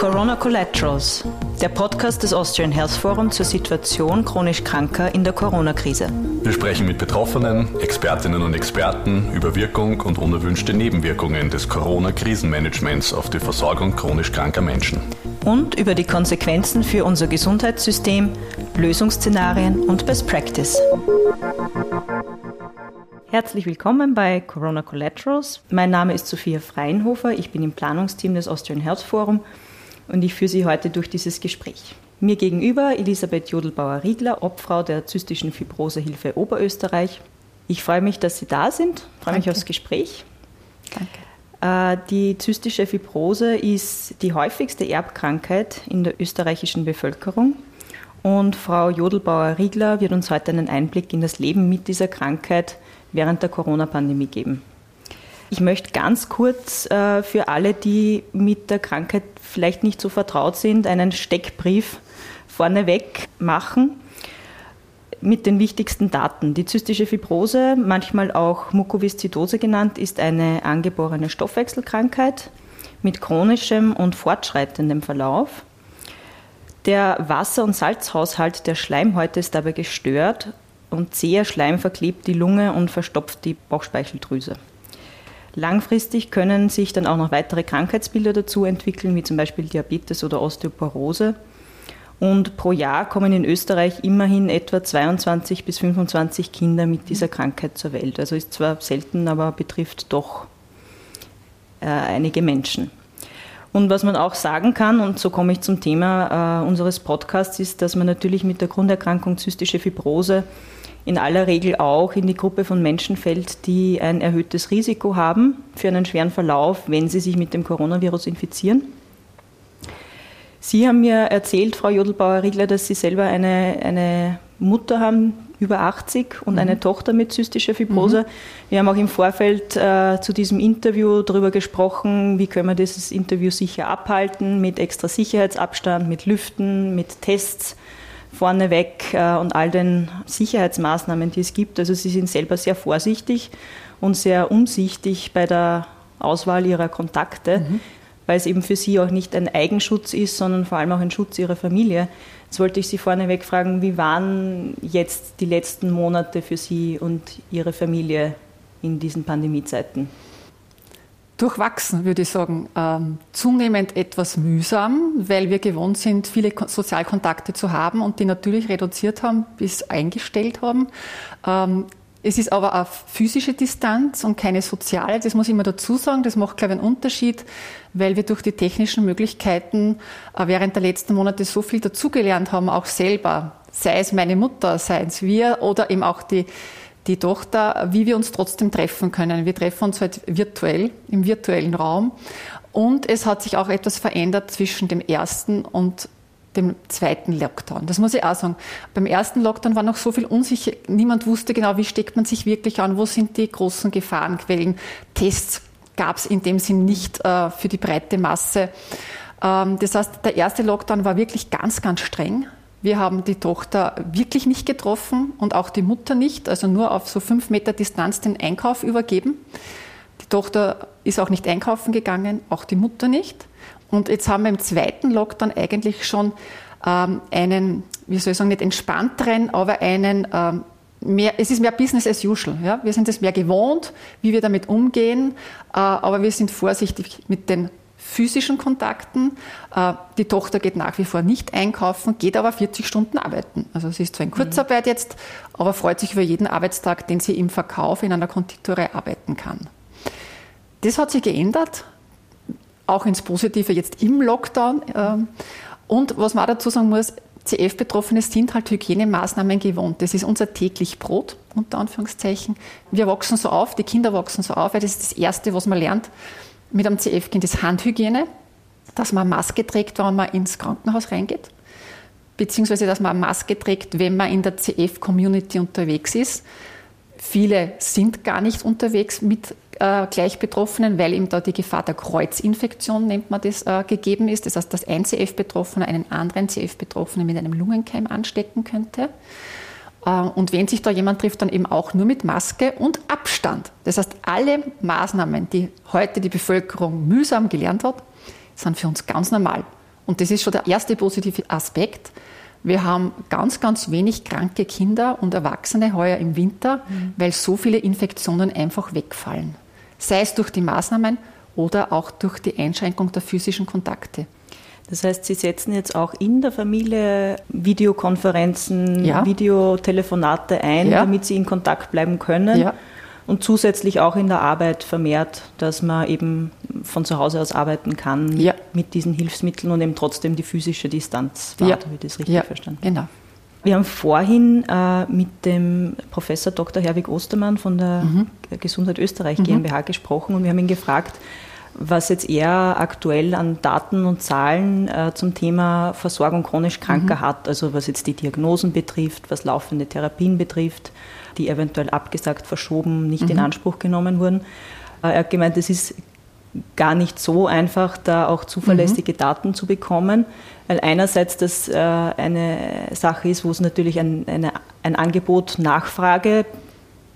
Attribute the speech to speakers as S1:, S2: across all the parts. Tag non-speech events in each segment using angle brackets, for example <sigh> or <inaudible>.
S1: Corona Collaterals, der Podcast des Austrian Health Forum zur Situation chronisch Kranker in der Corona-Krise.
S2: Wir sprechen mit Betroffenen, Expertinnen und Experten über Wirkung und unerwünschte Nebenwirkungen des Corona-Krisenmanagements auf die Versorgung chronisch kranker Menschen.
S1: Und über die Konsequenzen für unser Gesundheitssystem, Lösungsszenarien und Best Practice. Herzlich willkommen bei Corona Collaterals. Mein Name ist Sophia Freinhofer, ich bin im Planungsteam des Austrian Health Forum und ich führe Sie heute durch dieses Gespräch. Mir gegenüber Elisabeth Jodelbauer-Riegler, Obfrau der zystischen Fibrosehilfe Oberösterreich. Ich freue mich, dass Sie da sind, freue mich aufs Gespräch. Danke. Äh, die zystische Fibrose ist die häufigste Erbkrankheit in der österreichischen Bevölkerung. Und Frau Jodelbauer-Riegler wird uns heute einen Einblick in das Leben mit dieser Krankheit während der Corona-Pandemie geben. Ich möchte ganz kurz äh, für alle, die mit der Krankheit vielleicht nicht so vertraut sind, einen Steckbrief vorneweg machen mit den wichtigsten Daten. Die zystische Fibrose, manchmal auch Mukoviszidose genannt, ist eine angeborene Stoffwechselkrankheit mit chronischem und fortschreitendem Verlauf. Der Wasser- und Salzhaushalt der Schleimhäute ist dabei gestört und zäher Schleim verklebt die Lunge und verstopft die Bauchspeicheldrüse. Langfristig können sich dann auch noch weitere Krankheitsbilder dazu entwickeln, wie zum Beispiel Diabetes oder Osteoporose. Und pro Jahr kommen in Österreich immerhin etwa 22 bis 25 Kinder mit dieser Krankheit zur Welt. Also ist zwar selten, aber betrifft doch äh, einige Menschen. Und was man auch sagen kann, und so komme ich zum Thema äh, unseres Podcasts, ist, dass man natürlich mit der Grunderkrankung zystische Fibrose in aller Regel auch in die Gruppe von Menschen fällt, die ein erhöhtes Risiko haben für einen schweren Verlauf, wenn sie sich mit dem Coronavirus infizieren. Sie haben mir erzählt, Frau Jodelbauer-Riegler, dass Sie selber eine, eine Mutter haben, über 80, und mhm. eine Tochter mit zystischer Fibrose. Mhm. Wir haben auch im Vorfeld äh, zu diesem Interview darüber gesprochen, wie können wir dieses Interview sicher abhalten, mit extra Sicherheitsabstand, mit Lüften, mit Tests vorneweg äh, und all den Sicherheitsmaßnahmen, die es gibt. Also sie sind selber sehr vorsichtig und sehr umsichtig bei der Auswahl ihrer Kontakte, mhm. weil es eben für sie auch nicht ein Eigenschutz ist, sondern vor allem auch ein Schutz ihrer Familie. Jetzt wollte ich Sie vorneweg fragen, wie waren jetzt die letzten Monate für Sie und Ihre Familie in diesen Pandemiezeiten?
S3: Durchwachsen, würde ich sagen. Ähm, zunehmend etwas mühsam, weil wir gewohnt sind, viele Sozialkontakte zu haben und die natürlich reduziert haben bis eingestellt haben. Ähm, es ist aber eine physische Distanz und keine soziale. Das muss ich immer dazu sagen. Das macht, glaube ich, einen Unterschied, weil wir durch die technischen Möglichkeiten äh, während der letzten Monate so viel dazugelernt haben, auch selber. Sei es meine Mutter, sei es wir oder eben auch die die Tochter, wie wir uns trotzdem treffen können. Wir treffen uns halt virtuell, im virtuellen Raum. Und es hat sich auch etwas verändert zwischen dem ersten und dem zweiten Lockdown. Das muss ich auch sagen. Beim ersten Lockdown war noch so viel unsicher. Niemand wusste genau, wie steckt man sich wirklich an, wo sind die großen Gefahrenquellen. Tests gab es in dem Sinn nicht äh, für die breite Masse. Ähm, das heißt, der erste Lockdown war wirklich ganz, ganz streng. Wir haben die Tochter wirklich nicht getroffen und auch die Mutter nicht, also nur auf so fünf Meter Distanz den Einkauf übergeben. Die Tochter ist auch nicht einkaufen gegangen, auch die Mutter nicht. Und jetzt haben wir im zweiten Lockdown eigentlich schon ähm, einen, wie soll ich sagen, nicht entspannteren, aber einen ähm, Mehr, es ist mehr Business as usual. Ja? Wir sind es mehr gewohnt, wie wir damit umgehen, äh, aber wir sind vorsichtig mit den physischen Kontakten. Äh, die Tochter geht nach wie vor nicht einkaufen, geht aber 40 Stunden arbeiten. Also sie ist zwar in Kurzarbeit jetzt, aber freut sich über jeden Arbeitstag, den sie im Verkauf in einer Konditorei arbeiten kann. Das hat sich geändert, auch ins Positive jetzt im Lockdown. Ähm, und was man auch dazu sagen muss, CF-Betroffene sind halt Hygienemaßnahmen gewohnt. Das ist unser täglich Brot, unter Anführungszeichen. Wir wachsen so auf, die Kinder wachsen so auf, weil das ist das Erste, was man lernt mit einem CF-Kind ist Handhygiene, dass man Maske trägt, wenn man ins Krankenhaus reingeht, beziehungsweise dass man Maske trägt, wenn man in der CF-Community unterwegs ist. Viele sind gar nicht unterwegs mit äh, Gleichbetroffenen, weil eben da die Gefahr der Kreuzinfektion, nennt man das, äh, gegeben ist. Das heißt, dass ein CF-Betroffener einen anderen CF-Betroffenen mit einem Lungenkeim anstecken könnte. Äh, und wenn sich da jemand trifft, dann eben auch nur mit Maske und Abstand. Das heißt, alle Maßnahmen, die heute die Bevölkerung mühsam gelernt hat, sind für uns ganz normal. Und das ist schon der erste positive Aspekt. Wir haben ganz, ganz wenig kranke Kinder und Erwachsene heuer im Winter, mhm. weil so viele Infektionen einfach wegfallen. Sei es durch die Maßnahmen oder auch durch die Einschränkung der physischen Kontakte.
S1: Das heißt, Sie setzen jetzt auch in der Familie Videokonferenzen, ja. Videotelefonate ein, ja. damit Sie in Kontakt bleiben können. Ja. Und zusätzlich auch in der Arbeit vermehrt, dass man eben von zu Hause aus arbeiten kann mit diesen Hilfsmitteln und eben trotzdem die physische Distanz wahrt, habe ich das richtig verstanden? Genau. Wir haben vorhin äh, mit dem Professor Dr. Herwig Ostermann von der mhm. Gesundheit Österreich GmbH mhm. gesprochen und wir haben ihn gefragt, was jetzt er aktuell an Daten und Zahlen äh, zum Thema Versorgung chronisch Kranker mhm. hat, also was jetzt die Diagnosen betrifft, was laufende Therapien betrifft, die eventuell abgesagt, verschoben, nicht mhm. in Anspruch genommen wurden. Äh, er hat gemeint, es ist gar nicht so einfach, da auch zuverlässige mhm. Daten zu bekommen, weil einerseits das äh, eine Sache ist, wo es natürlich ein, eine, ein Angebot-Nachfrage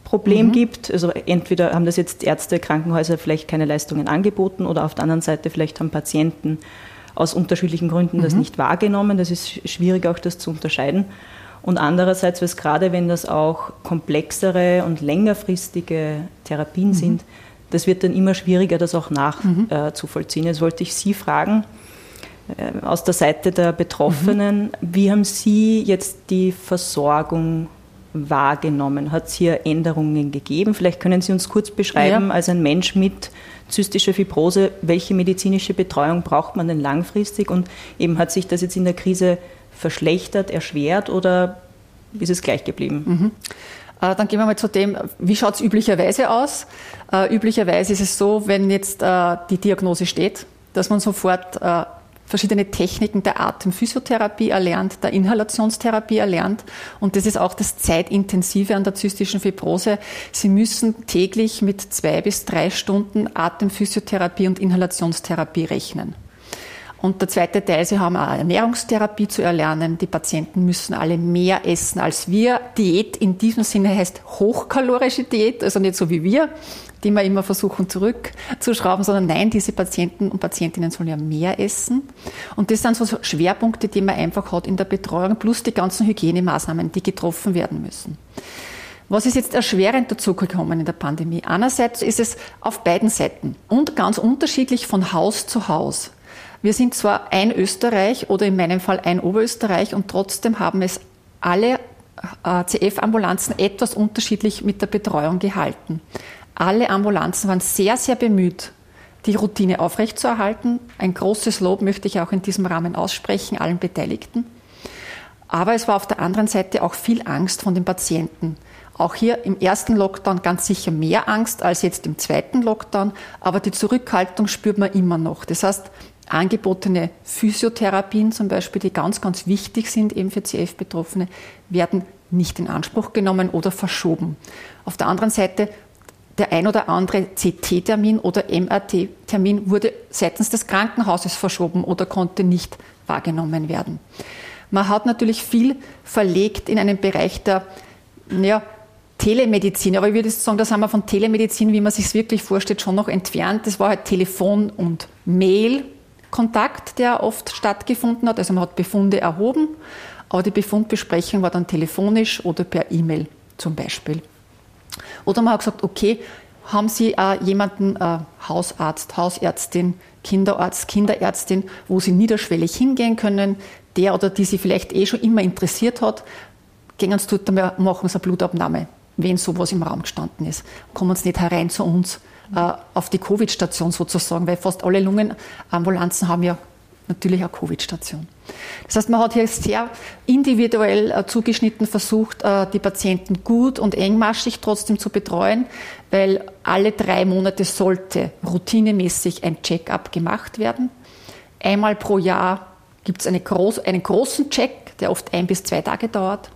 S1: Problem mhm. gibt. Also entweder haben das jetzt Ärzte, Krankenhäuser vielleicht keine Leistungen angeboten oder auf der anderen Seite vielleicht haben Patienten aus unterschiedlichen Gründen mhm. das nicht wahrgenommen. Das ist schwierig auch das zu unterscheiden. Und andererseits, was gerade wenn das auch komplexere und längerfristige Therapien mhm. sind, das wird dann immer schwieriger, das auch nachzuvollziehen. Mhm. Äh, Jetzt wollte ich Sie fragen, äh, aus der Seite der Betroffenen, mhm. wie haben Sie jetzt die Versorgung wahrgenommen? Hat es hier Änderungen gegeben? Vielleicht können Sie uns kurz beschreiben, ja. als ein Mensch mit zystischer Fibrose, welche medizinische Betreuung braucht man denn langfristig? Und eben hat sich das jetzt in der Krise verschlechtert, erschwert oder ist es gleich geblieben?
S3: Mhm. Äh, dann gehen wir mal zu dem, wie schaut es üblicherweise aus? Äh, üblicherweise ist es so, wenn jetzt äh, die Diagnose steht, dass man sofort verschiedene Techniken der Atemphysiotherapie erlernt, der Inhalationstherapie erlernt. Und das ist auch das Zeitintensive an der zystischen Fibrose. Sie müssen täglich mit zwei bis drei Stunden Atemphysiotherapie und Inhalationstherapie rechnen. Und der zweite Teil, sie haben eine Ernährungstherapie zu erlernen. Die Patienten müssen alle mehr essen als wir. Diät in diesem Sinne heißt hochkalorische Diät, also nicht so wie wir, die wir immer versuchen zurückzuschrauben, sondern nein, diese Patienten und Patientinnen sollen ja mehr essen. Und das sind so Schwerpunkte, die man einfach hat in der Betreuung, plus die ganzen Hygienemaßnahmen, die getroffen werden müssen. Was ist jetzt erschwerend dazugekommen in der Pandemie? Einerseits ist es auf beiden Seiten und ganz unterschiedlich von Haus zu Haus. Wir sind zwar ein Österreich oder in meinem Fall ein Oberösterreich und trotzdem haben es alle äh, CF-Ambulanzen etwas unterschiedlich mit der Betreuung gehalten. Alle Ambulanzen waren sehr, sehr bemüht, die Routine aufrechtzuerhalten. Ein großes Lob möchte ich auch in diesem Rahmen aussprechen, allen Beteiligten. Aber es war auf der anderen Seite auch viel Angst von den Patienten. Auch hier im ersten Lockdown ganz sicher mehr Angst als jetzt im zweiten Lockdown, aber die Zurückhaltung spürt man immer noch. Das heißt, angebotene Physiotherapien zum Beispiel, die ganz, ganz wichtig sind eben für CF-Betroffene, werden nicht in Anspruch genommen oder verschoben. Auf der anderen Seite, der ein oder andere CT-Termin oder MRT-Termin wurde seitens des Krankenhauses verschoben oder konnte nicht wahrgenommen werden. Man hat natürlich viel verlegt in einen Bereich der ja, Telemedizin, aber ich würde sagen, da sind wir von Telemedizin, wie man sich es wirklich vorstellt, schon noch entfernt. Das war halt Telefon und Mail Kontakt, der oft stattgefunden hat. Also man hat Befunde erhoben, aber die Befundbesprechung war dann telefonisch oder per E-Mail zum Beispiel. Oder man hat gesagt, okay, haben Sie äh, jemanden, äh, Hausarzt, Hausärztin, Kinderarzt, Kinderärztin, wo Sie niederschwellig hingehen können, der oder die Sie vielleicht eh schon immer interessiert hat, gehen Sie dort, machen Sie eine Blutabnahme, wenn sowas im Raum gestanden ist. Kommen Sie nicht herein zu uns, äh, auf die Covid-Station sozusagen, weil fast alle Lungenambulanzen haben ja natürlich eine Covid-Station. Das heißt, man hat hier sehr individuell äh, zugeschnitten versucht, äh, die Patienten gut und engmaschig trotzdem zu betreuen, weil alle drei Monate sollte routinemäßig ein Check-up gemacht werden. Einmal pro Jahr gibt es eine groß, einen großen Check, der oft ein bis zwei Tage dauert.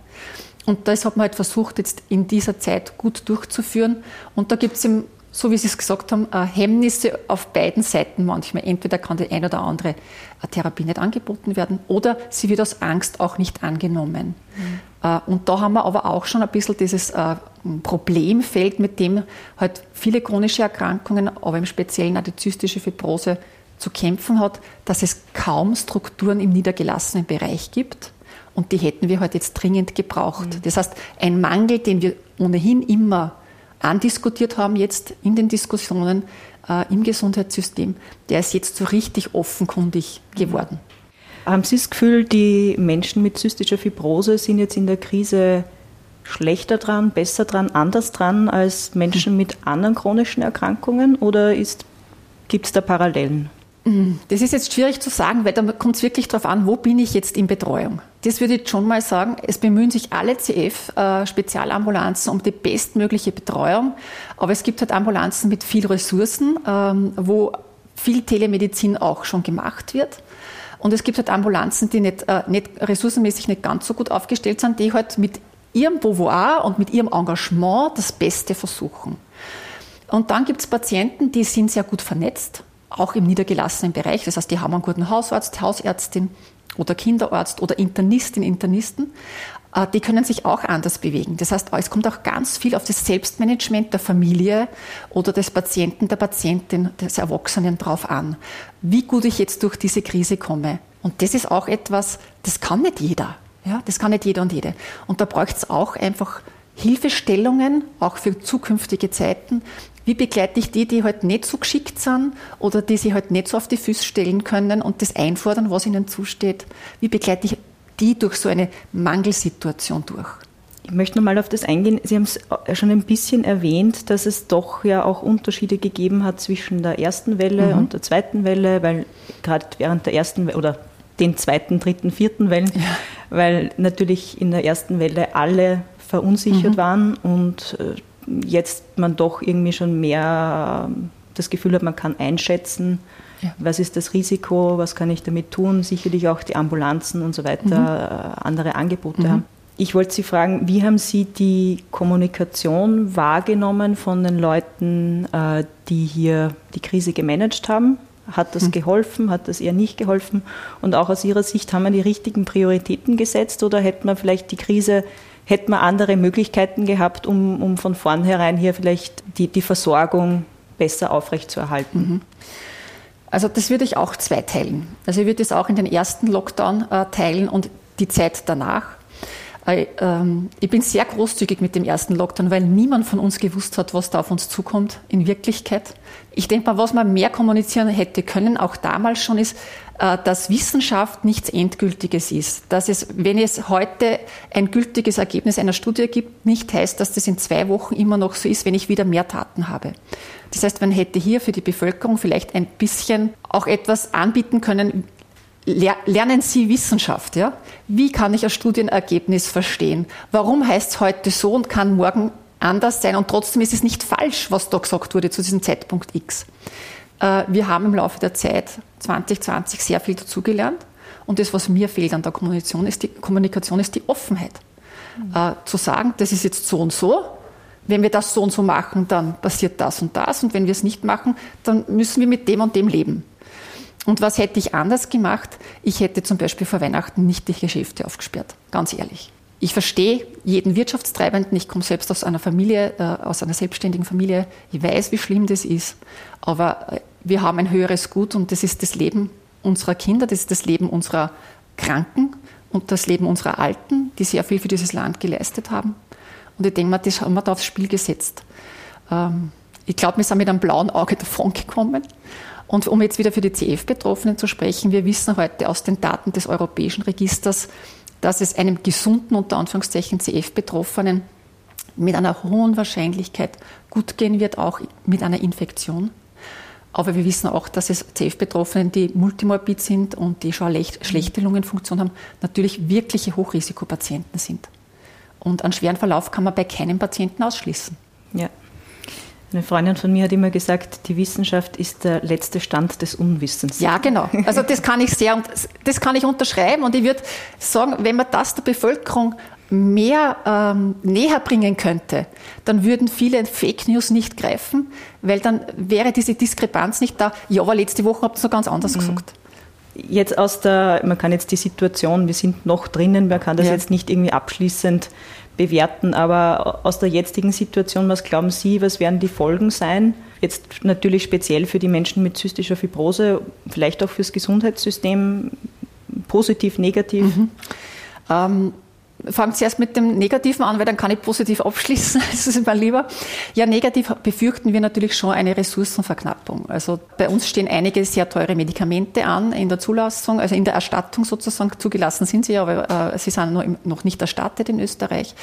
S3: Und das hat man halt versucht, jetzt in dieser Zeit gut durchzuführen. Und da gibt es im so wie Sie es gesagt haben, äh, Hemmnisse auf beiden Seiten manchmal. Entweder kann die eine oder andere äh, Therapie nicht angeboten werden oder sie wird aus Angst auch nicht angenommen. Mhm. Äh, und da haben wir aber auch schon ein bisschen dieses Problemfeld, mit dem halt viele chronische Erkrankungen, aber im Speziellen auch die zystische Fibrose zu kämpfen hat, dass es kaum Strukturen im niedergelassenen Bereich gibt. Und die hätten wir heute halt jetzt dringend gebraucht. Mhm. Das heißt, ein Mangel, den wir ohnehin immer andiskutiert haben, jetzt in den Diskussionen äh, im Gesundheitssystem, der ist jetzt so richtig offenkundig geworden.
S1: Haben Sie das Gefühl, die Menschen mit zystischer Fibrose sind jetzt in der Krise schlechter dran, besser dran, anders dran als Menschen mit anderen chronischen Erkrankungen oder gibt es da Parallelen?
S3: Das ist jetzt schwierig zu sagen, weil da kommt es wirklich darauf an, wo bin ich jetzt in Betreuung. Das würde ich schon mal sagen. Es bemühen sich alle CF-Spezialambulanzen äh, um die bestmögliche Betreuung. Aber es gibt halt Ambulanzen mit viel Ressourcen, ähm, wo viel Telemedizin auch schon gemacht wird. Und es gibt halt Ambulanzen, die nicht, äh, nicht ressourcenmäßig nicht ganz so gut aufgestellt sind, die halt mit ihrem Beauvoir und mit ihrem Engagement das Beste versuchen. Und dann gibt es Patienten, die sind sehr gut vernetzt, auch im niedergelassenen Bereich. Das heißt, die haben einen guten Hausarzt, Hausärztin oder Kinderarzt oder Internistin, Internisten. Äh, die können sich auch anders bewegen. Das heißt, es kommt auch ganz viel auf das Selbstmanagement der Familie oder des Patienten, der Patientin, des Erwachsenen drauf an. Wie gut ich jetzt durch diese Krise komme. Und das ist auch etwas, das kann nicht jeder. Ja, das kann nicht jeder und jede. Und da braucht es auch einfach Hilfestellungen, auch für zukünftige Zeiten. Wie begleite ich die, die halt nicht so geschickt sind oder die sich halt nicht so auf die Füße stellen können und das einfordern, was ihnen zusteht? Wie begleite ich die durch so eine Mangelsituation durch?
S1: Ich möchte nochmal auf das eingehen. Sie haben es schon ein bisschen erwähnt, dass es doch ja auch Unterschiede gegeben hat zwischen der ersten Welle mhm. und der zweiten Welle, weil gerade während der ersten oder den zweiten, dritten, vierten Wellen, ja. weil natürlich in der ersten Welle alle verunsichert mhm. waren und äh, jetzt man doch irgendwie schon mehr ähm, das Gefühl hat, man kann einschätzen, ja. was ist das Risiko, was kann ich damit tun, sicherlich auch die Ambulanzen und so weiter mhm. Äh, andere Angebote mhm. haben. Ich wollte Sie fragen, wie haben Sie die Kommunikation wahrgenommen von den Leuten, äh, die hier die Krise gemanagt haben? Hat das hm. geholfen? Hat das eher nicht geholfen? Und auch aus Ihrer Sicht, haben wir die richtigen Prioritäten gesetzt oder hätte man vielleicht die Krise, hätte man andere Möglichkeiten gehabt, um, um von vornherein hier vielleicht die, die Versorgung besser aufrechtzuerhalten? Mhm.
S3: Also das würde ich auch zweiteilen. Also ich würde es auch in den ersten Lockdown äh, teilen und die Zeit danach. Äh, ähm, ich bin sehr großzügig mit dem ersten Lockdown, weil niemand von uns gewusst hat, was da auf uns zukommt in Wirklichkeit. Ich denke mal, was man mehr kommunizieren hätte können, auch damals schon, ist, äh, dass Wissenschaft nichts Endgültiges ist. Dass es, wenn es heute ein gültiges Ergebnis einer Studie gibt, nicht heißt, dass das in zwei Wochen immer noch so ist, wenn ich wieder mehr Daten habe. Das heißt, man hätte hier für die Bevölkerung vielleicht ein bisschen auch etwas anbieten können, lernen Sie Wissenschaft. Ja? Wie kann ich ein Studienergebnis verstehen? Warum heißt es heute so und kann morgen anders sein? Und trotzdem ist es nicht falsch, was da gesagt wurde zu diesem Zeitpunkt X. Äh, wir haben im Laufe der Zeit 2020 sehr viel dazugelernt. Und das, was mir fehlt an der Kommunikation, ist die, Kommunikation ist die Offenheit. Mhm. Zu sagen, das ist jetzt so und so. Wenn wir das so und so machen, dann passiert das und das. Und wenn wir es nicht machen, dann müssen wir mit dem und dem leben. Und was hätte ich anders gemacht? Ich hätte zum Beispiel vor Weihnachten nicht die Geschäfte aufgesperrt, ganz ehrlich. Ich verstehe jeden Wirtschaftstreibenden. Ich komme selbst aus einer Familie, äh, aus einer selbstständigen Familie. Ich weiß, wie schlimm das ist. Aber äh, wir haben ein höheres Gut und das ist das Leben unserer Kinder, das ist das Leben unserer Kranken und das Leben unserer Alten, die sehr viel für dieses Land geleistet haben. Und ich denke mal, das haben wir da aufs Spiel gesetzt. Ähm, ich glaube, wir sind mit einem blauen Auge <laughs> davon gekommen. Und um jetzt wieder für die CF-Betroffenen zu sprechen, wir wissen heute aus den Daten des Europäischen Registers, dass es einem gesunden, unter Anführungszeichen, CF-Betroffenen mit einer hohen Wahrscheinlichkeit gut gehen wird, auch mit einer Infektion. Aber wir wissen auch, dass es CF-Betroffenen, die multimorbid sind und die schon schlechte Lungenfunktion haben, natürlich wirkliche Hochrisikopatienten sind. Und einen schweren Verlauf kann man bei keinem Patienten ausschließen.
S1: Ja. Eine Freundin von mir hat immer gesagt, die Wissenschaft ist der letzte Stand des Unwissens.
S3: Ja, genau. Also das kann ich sehr, das kann ich unterschreiben und ich würde sagen, wenn man das der Bevölkerung mehr ähm, näher bringen könnte, dann würden viele Fake News nicht greifen, weil dann wäre diese Diskrepanz nicht da. Ja, aber letzte Woche habt ihr es noch ganz anders mhm. gesagt.
S1: Jetzt aus der, man kann jetzt die Situation, wir sind noch drinnen, man kann das ja. jetzt nicht irgendwie abschließend bewerten. Aber aus der jetzigen Situation, was glauben Sie, was werden die Folgen sein? Jetzt natürlich speziell für die Menschen mit zystischer Fibrose, vielleicht auch fürs Gesundheitssystem, positiv, negativ? Mhm.
S3: Ähm fangen Sie erst mit dem Negativen an, weil dann kann ich positiv <laughs> abschließen. Das ist immer lieber. Ja, negativ befürchten wir natürlich schon eine Ressourcenverknappung. Also bei uns stehen einige sehr teure Medikamente an in der Zulassung, also in der Erstattung sozusagen. Zugelassen sind sie, aber äh, sie sind noch nicht erstattet in Österreich.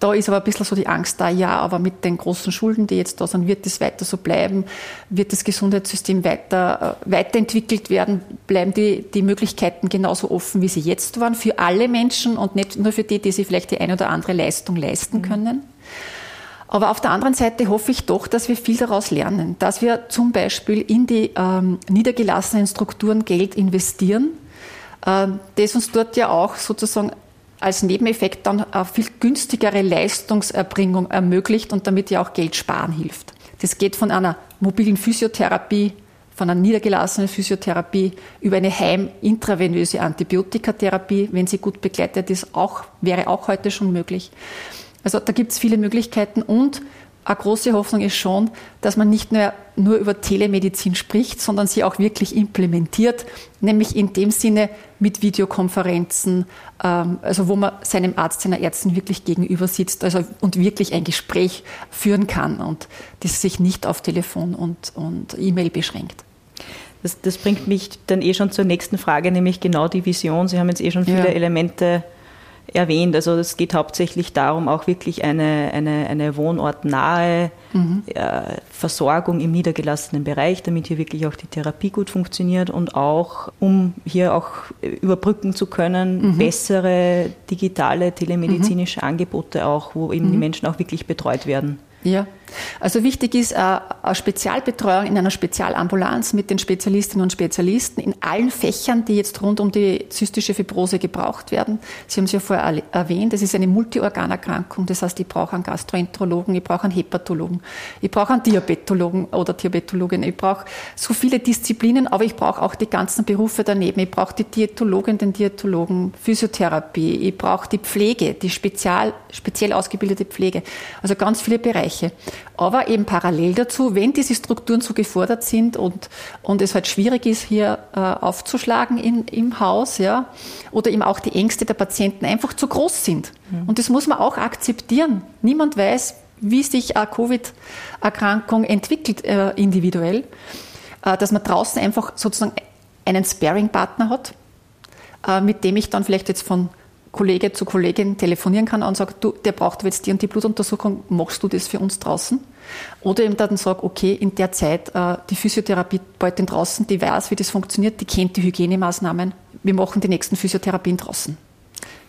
S3: Da ist aber ein bisschen so die Angst da, ja, aber mit den großen Schulden, die jetzt da sind, wird es weiter so bleiben, wird das Gesundheitssystem weiter, äh, weiterentwickelt werden, bleiben die, die Möglichkeiten genauso offen, wie sie jetzt waren, für alle Menschen und nicht nur für die, die sich vielleicht die eine oder andere Leistung leisten mhm. können. Aber auf der anderen Seite hoffe ich doch, dass wir viel daraus lernen, dass wir zum Beispiel in die ähm, niedergelassenen Strukturen Geld investieren, äh, das uns dort ja auch sozusagen als Nebeneffekt dann viel günstigere Leistungserbringung ermöglicht und damit ja auch Geld sparen hilft. Das geht von einer mobilen Physiotherapie, von einer niedergelassenen Physiotherapie über eine heim-intravenöse Antibiotikatherapie, wenn sie gut begleitet ist, auch, wäre auch heute schon möglich. Also da gibt es viele Möglichkeiten und eine große Hoffnung ist schon, dass man nicht nur, nur über Telemedizin spricht, sondern sie auch wirklich implementiert, nämlich in dem Sinne mit Videokonferenzen, ähm, also wo man seinem Arzt, seiner Ärztin wirklich gegenüber sitzt also, und wirklich ein Gespräch führen kann und das sich nicht auf Telefon und, und E-Mail beschränkt.
S1: Das, das, bringt mich dann eh schon zur nächsten Frage, nämlich genau die Vision. Sie haben jetzt eh schon viele ja. Elemente erwähnt. Also es geht hauptsächlich darum, auch wirklich eine, eine, eine wohnortnahe mhm. äh, Versorgung im niedergelassenen Bereich, damit hier wirklich auch die Therapie gut funktioniert und auch, um hier auch überbrücken zu können, mhm. bessere digitale telemedizinische mhm. Angebote auch, wo eben die mhm. Menschen auch wirklich betreut werden.
S3: Ja, also wichtig ist äh, eine Spezialbetreuung in einer Spezialambulanz mit den Spezialistinnen und Spezialisten in allen Fächern, die jetzt rund um die zystische Fibrose gebraucht werden. Sie haben es ja vorher erwähnt, es ist eine Multiorganerkrankung, das heißt, ich brauche einen Gastroenterologen, ich brauche einen Hepatologen, ich brauche einen Diabetologen oder Diabetologin, ich brauche so viele Disziplinen, aber ich brauche auch die ganzen Berufe daneben. Ich brauche die Diätologin, den Diätologen, Physiotherapie, ich brauche die Pflege, die spezial, speziell ausgebildete Pflege. Also ganz viele Bereiche. Aber eben parallel dazu, wenn diese Strukturen so gefordert sind und, und es halt schwierig ist, hier äh, aufzuschlagen in, im Haus, ja, oder eben auch die Ängste der Patienten einfach zu groß sind. Mhm. Und das muss man auch akzeptieren. Niemand weiß, wie sich eine Covid-Erkrankung entwickelt äh, individuell, äh, dass man draußen einfach sozusagen einen Sparing-Partner hat, äh, mit dem ich dann vielleicht jetzt von Kollege zu Kollegin telefonieren kann und sagt, du, der braucht jetzt die und die Blutuntersuchung, machst du das für uns draußen? Oder eben dann sagt, okay, in der Zeit, äh, die Physiotherapeutin draußen, die weiß, wie das funktioniert, die kennt die Hygienemaßnahmen, wir machen die nächsten Physiotherapien draußen.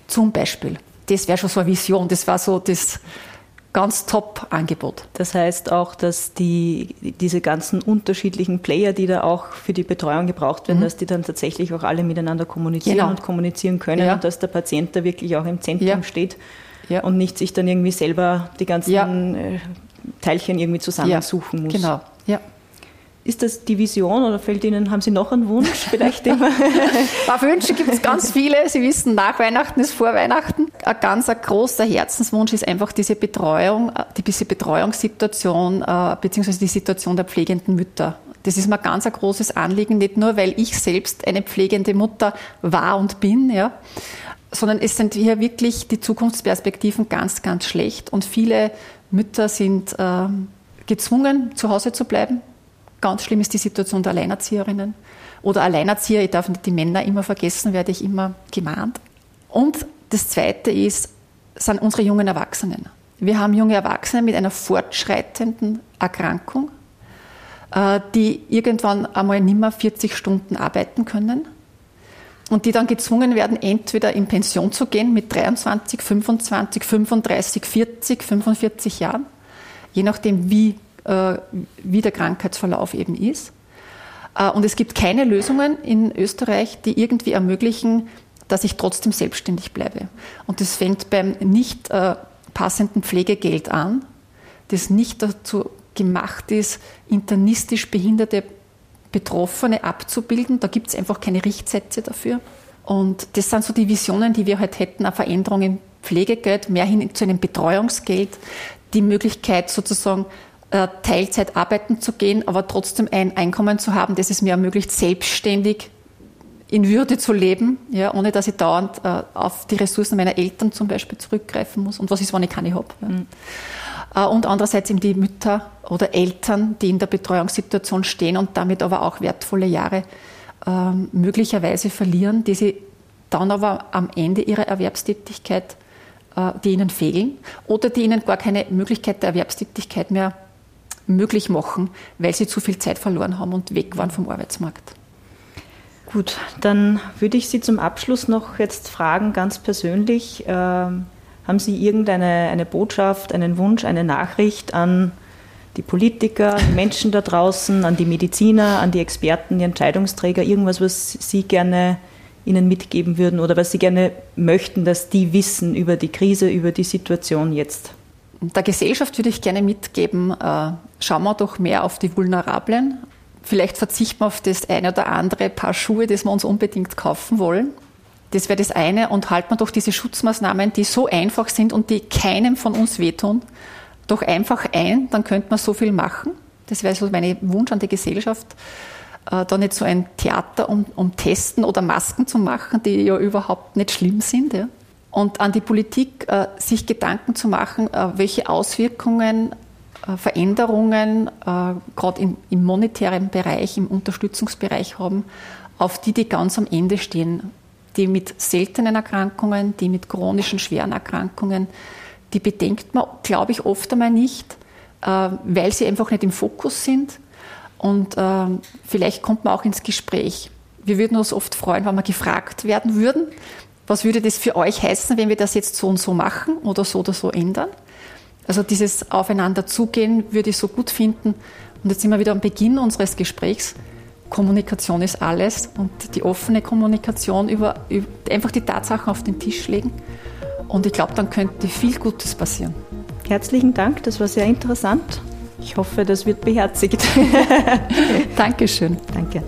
S3: Zum Beispiel. Das wäre schon so eine Vision, das war so das, ganz top Angebot.
S1: Das heißt auch, dass die, diese ganzen unterschiedlichen Player, die da auch für die Betreuung gebraucht werden, mhm. dass die dann tatsächlich auch alle miteinander kommunizieren genau. und kommunizieren können ja. und dass der Patient da wirklich auch im Zentrum ja. steht ja. und nicht sich dann irgendwie selber die ganzen äh, Teilchen irgendwie zusammensuchen muss.
S3: Genau, ja.
S1: Ist das die Vision oder fällt Ihnen, haben Sie noch einen Wunsch vielleicht? <laughs>
S3: Auf Wünsche gibt es ganz viele. Sie wissen, nach Weihnachten ist vor Weihnachten. Ein ganz ein großer Herzenswunsch ist einfach diese Betreuung, diese Betreuungssituation, äh, beziehungsweise die Situation der pflegenden Mütter. Das ist mir ganz ein großes Anliegen, nicht nur, weil ich selbst eine pflegende Mutter war und bin, ja, sondern es sind hier wirklich die Zukunftsperspektiven ganz, ganz schlecht und viele Mütter sind äh, gezwungen, zu Hause zu bleiben Ganz schlimm ist die Situation der Alleinerzieherinnen oder Alleinerzieher. Ich darf nicht die Männer immer vergessen, werde ich immer gemahnt. Und das Zweite ist, sind unsere jungen Erwachsenen. Wir haben junge Erwachsene mit einer fortschreitenden Erkrankung, äh, die irgendwann einmal nicht mehr 40 Stunden arbeiten können und die dann gezwungen werden, entweder in Pension zu gehen mit 23, 25, 35, 40, 45 Jahren, je nachdem, wie wie der Krankheitsverlauf eben ist. Äh, und es gibt keine Lösungen in Österreich, die irgendwie ermöglichen, dass ich trotzdem selbstständig bleibe. Und das fängt beim nicht äh, passenden Pflegegeld an, das nicht dazu gemacht ist, internistisch behinderte Betroffene abzubilden. Da gibt es einfach keine Richtsätze dafür. Und das sind so die Visionen, die wir halt hätten, eine Veränderung im Pflegegeld, mehr hin zu einem Betreuungsgeld, die Möglichkeit sozusagen äh, Teilzeit arbeiten zu gehen, aber trotzdem ein Einkommen zu haben, das es mir ermöglicht, selbstständig in Würde zu leben, ja, ohne dass ich dauernd äh, auf die Ressourcen meiner Eltern zum Beispiel zurückgreifen muss. Und was ist, wenn ich keine habe? Ja. Mhm. Äh, und andererseits eben die Mütter oder Eltern, die in der Betreuungssituation stehen und damit aber auch wertvolle Jahre äh, möglicherweise verlieren, die sie dann aber am Ende ihrer Erwerbstätigkeit, äh, die ihnen fehlen oder die ihnen gar keine Möglichkeit der Erwerbstätigkeit mehr möglich machen, weil sie zu viel Zeit verloren haben und weg waren vom Arbeitsmarkt.
S1: Gut, dann würde ich Sie zum Abschluss noch jetzt fragen, ganz persönlich, äh, haben Sie irgendeine eine Botschaft, einen Wunsch, eine Nachricht an die Politiker, die Menschen da draußen, an die Mediziner, an die Experten, die Entscheidungsträger, irgendwas, was Sie gerne Ihnen mitgeben würden oder was Sie gerne möchten, dass die wissen über die Krise, über die Situation jetzt?
S3: Der Gesellschaft würde ich gerne mitgeben, äh, schauen wir doch mehr auf die Vulnerablen, Vielleicht verzichten wir auf das eine oder andere Paar Schuhe, das wir uns unbedingt kaufen wollen. Das wäre das eine. Und halten wir doch diese Schutzmaßnahmen, die so einfach sind und die keinem von uns wehtun, doch einfach ein, dann könnte man so viel machen. Das wäre so mein Wunsch an die Gesellschaft, äh, da nicht so ein Theater um, um Testen oder Masken zu machen, die ja überhaupt nicht schlimm sind. Ja. Und an die Politik, äh, sich Gedanken zu machen, äh, welche Auswirkungen äh, Veränderungen, gerade im monetären Bereich, im Unterstützungsbereich haben, auf die, die ganz am Ende stehen. Die mit seltenen Erkrankungen, die mit chronischen, schweren Erkrankungen, die bedenkt man, glaube ich, oft einmal nicht, weil sie einfach nicht im Fokus sind. Und vielleicht kommt man auch ins Gespräch. Wir würden uns oft freuen, wenn wir gefragt werden würden, was würde das für euch heißen, wenn wir das jetzt so und so machen oder so oder so ändern. Also dieses Aufeinander zugehen würde ich so gut finden. Und jetzt sind wir wieder am Beginn unseres Gesprächs. Kommunikation ist alles und die offene Kommunikation über, über einfach die Tatsachen auf den Tisch legen. Und ich glaube, dann könnte viel Gutes passieren.
S1: Herzlichen Dank, das war sehr interessant. Ich hoffe, das wird beherzigt. <laughs>
S3: Dankeschön.
S1: Danke.